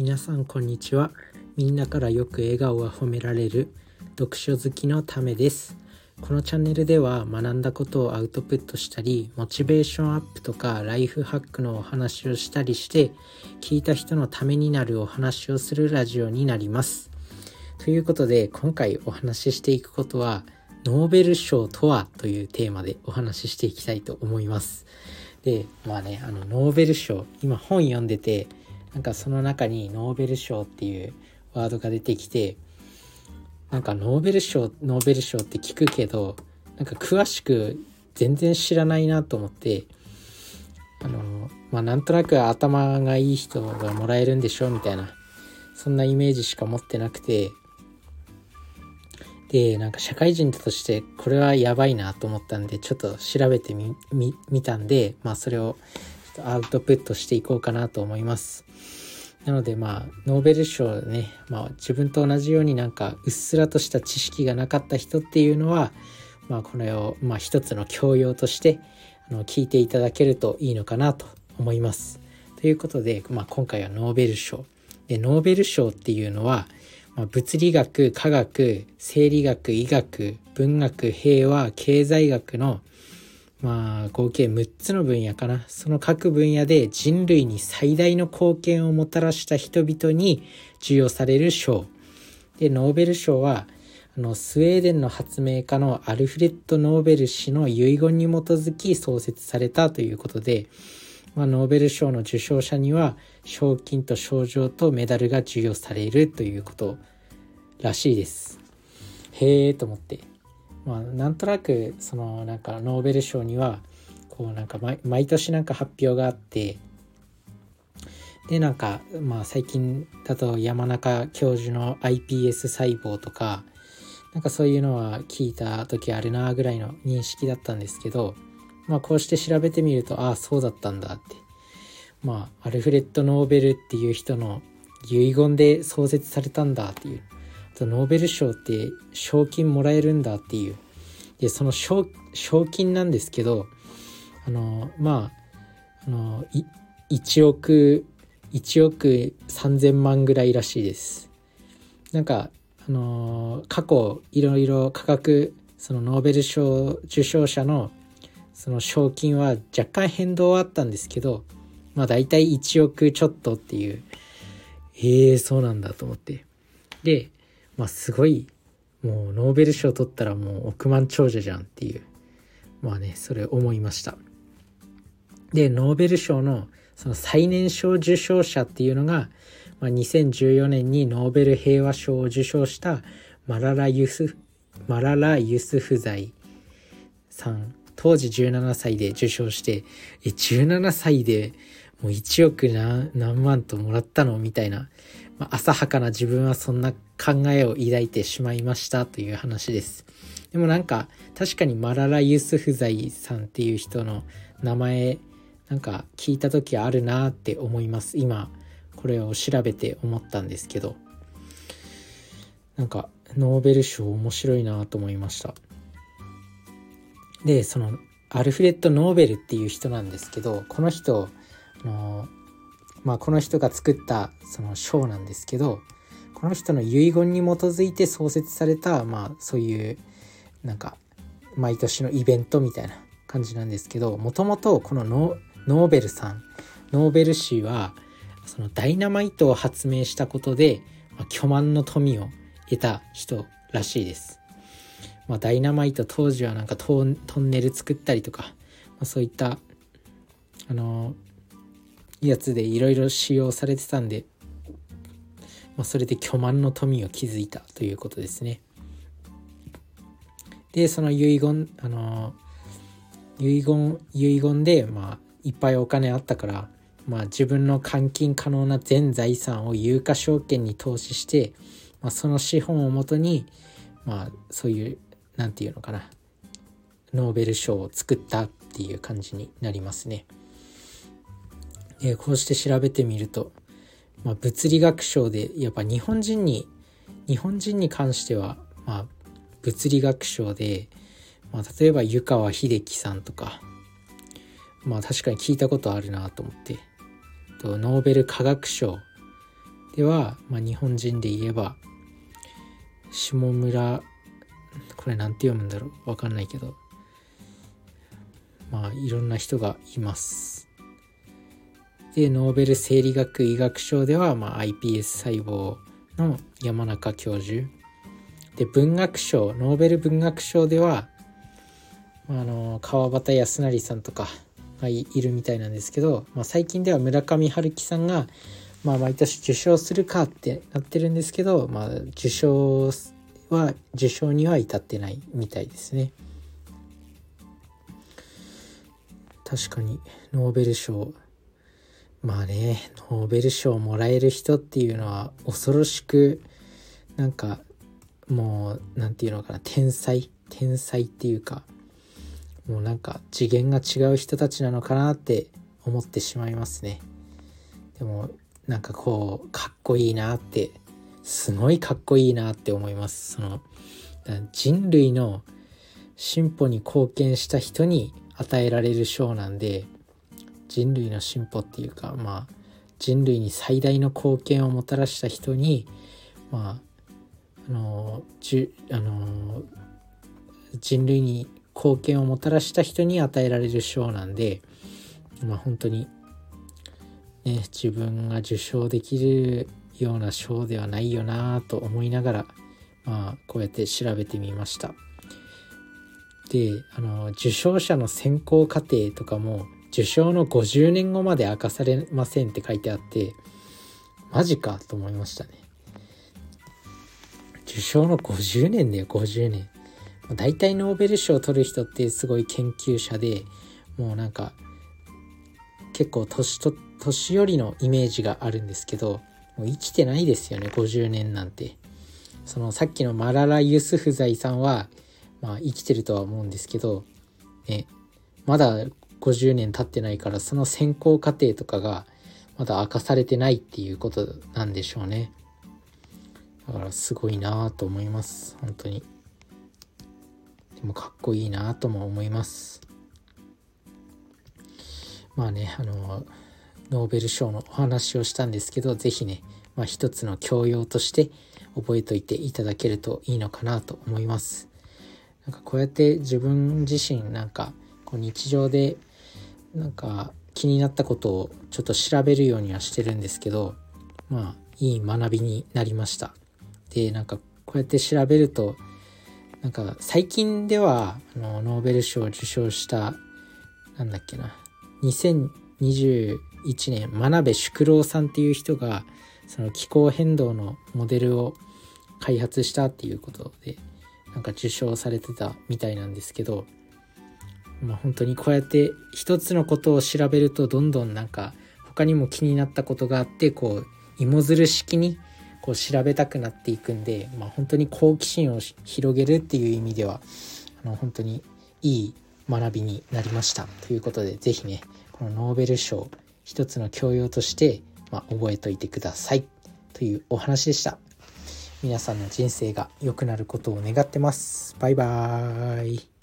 皆さんこんにちは。みんなからよく笑顔が褒められる読書好きのためです。このチャンネルでは学んだことをアウトプットしたりモチベーションアップとかライフハックのお話をしたりして聞いた人のためになるお話をするラジオになります。ということで今回お話ししていくことはノーベル賞とはというテーマでお話ししていきたいと思います。でまあねあのノーベル賞今本読んでてなんかその中にノーベル賞っていうワードが出てきてなんかノーベル賞ノーベル賞って聞くけどなんか詳しく全然知らないなと思ってあのまあなんとなく頭がいい人がもらえるんでしょうみたいなそんなイメージしか持ってなくてでなんか社会人としてこれはやばいなと思ったんでちょっと調べてみみたんでまあそれをアウトプットしていこうかなと思います。なのでまあノーベル賞ね、まあ、自分と同じようになんかうっすらとした知識がなかった人っていうのは、まあ、これをまあ一つの教養としてあの聞いていただけるといいのかなと思います。ということで、まあ、今回はノーベル賞。でノーベル賞っていうのは、まあ、物理学科学生理学医学文学平和経済学のまあ合計6つの分野かな。その各分野で人類に最大の貢献をもたらした人々に授与される賞。でノーベル賞はあのスウェーデンの発明家のアルフレッド・ノーベル氏の遺言に基づき創設されたということで、まあ、ノーベル賞の受賞者には賞金と賞状とメダルが授与されるということらしいです。へえと思って。まあ、なんとなくそのなんかノーベル賞にはこうなんか毎年なんか発表があってでなんかまあ最近だと山中教授の iPS 細胞とかなんかそういうのは聞いた時あるなぐらいの認識だったんですけどまあこうして調べてみるとああそうだったんだって。まあアルフレッド・ノーベルっていう人の遺言で創設されたんだっていう。ノーベル賞って賞金もらえるんだっていう。でその賞金なんですけどあのまああの1億1億3000万ぐらいらしいです。なんかあの過去いろいろ価格そのノーベル賞受賞者のその賞金は若干変動はあったんですけどまあ大体1億ちょっとっていう。ええー、そうなんだと思って。でまあすごいもうノーベル賞取ったらもう億万長者じゃんっていう。まあねそれ思いました。でノーベル賞のその最年少受賞者っていうのが、まあ、2014年にノーベル平和賞を受賞したマララ・ユスマララ・ユスフザイさん。当時17歳で受賞してえ17歳でもう1億何万ともらったの？みたいなまあ、浅はかな自分はそんな考えを抱いてしまいましたという話です。でもなんか確かにマララ・ユスフザイさんっていう人の名前なんか聞いた時あるなって思います。今これを調べて思ったんですけどなんかノーベル賞面白いなと思いました。でそのアルフレッド・ノーベルっていう人なんですけどこの人のまあ、この人が作ったその賞なんですけどこの人の遺言に基づいて創設された、まあ、そういうなんか毎年のイベントみたいな感じなんですけどもともとこのノーベルさんノーベル氏はそのダイナマイトを発明したことで、まあ、巨万の富を得た人らしいです。まあ、ダイナマイト当時はなんかトンネル作ったりとか、まあ、そういったあのやつでいろいろ使用されてたんで、まあ、それで巨万の富を築いたということですね。でその遺言あの遺言遺言で、まあ、いっぱいお金あったから、まあ、自分の換金可能な全財産を有価証券に投資して、まあ、その資本をもとに、まあ、そういう何て言うのかなノーベル賞を作ったっていう感じになりますね。えー、こうして調べてみると、まあ、物理学賞でやっぱ日本人に日本人に関しては、まあ、物理学賞で、まあ、例えば湯川秀樹さんとかまあ確かに聞いたことあるなと思ってとノーベル化学賞では、まあ、日本人で言えば下村これなんて読むんだろうわかんないけどまあいろんな人がいます。でノーベル生理学医学賞では、まあ、iPS 細胞の山中教授で文学賞ノーベル文学賞ではあの川端康成さんとかがいるみたいなんですけど、まあ、最近では村上春樹さんが、まあ、毎年受賞するかってなってるんですけど、まあ、受賞は受賞には至ってないみたいですね。確かにノーベル賞まあねノーベル賞をもらえる人っていうのは恐ろしくなんかもう何て言うのかな天才天才っていうかもうなんか次元が違う人たちなのかなって思ってしまいますね。でもなんかこうかっこいいなってすごいかっこいいなって思います。その人類の進歩に貢献した人に与えられる賞なんで人類の進歩っていうかまあ人類に最大の貢献をもたらした人にまああのじあの人類に貢献をもたらした人に与えられる賞なんでまあ本当にね自分が受賞できるような賞ではないよなと思いながらまあこうやって調べてみました。であの受賞者の選考過程とかも受賞の50年後まで明かされませんって書いてあってマジかと思いましたね。受賞の50年だよ50年。大体ノーベル賞を取る人ってすごい研究者でもうなんか結構年と年寄りのイメージがあるんですけどもう生きてないですよね50年なんて。そのさっきのマララ・ユスフザイさんはまあ生きてるとは思うんですけど、ね、まだ50年経ってないからその選考過程とかがまだ明かされてないっていうことなんでしょうね。だからすごいなぁと思います。本当に。でもかっこいいなぁとも思います。まあね、あの、ノーベル賞のお話をしたんですけど、是非ね、まあ、一つの教養として覚えといていただけるといいのかなと思います。なんかこうやって自分自身なんかこう日常でなんか気になったことをちょっと調べるようにはしてるんですけどまあいい学びになりました。でなんかこうやって調べるとなんか最近ではあのノーベル賞を受賞したなんだっけな2021年真鍋淑郎さんっていう人がその気候変動のモデルを開発したっていうことでなんか受賞されてたみたいなんですけど、まあ、本当にこうやって一つのことを調べるとどんどんなんか他にも気になったことがあってこう芋づる式にこう調べたくなっていくんで、まあ、本当に好奇心を広げるっていう意味ではあの本当にいい学びになりましたということで是非ねこのノーベル賞一つの教養として、まあ、覚えといてくださいというお話でした。皆さんの人生が良くなることを願ってます。バイバーイ。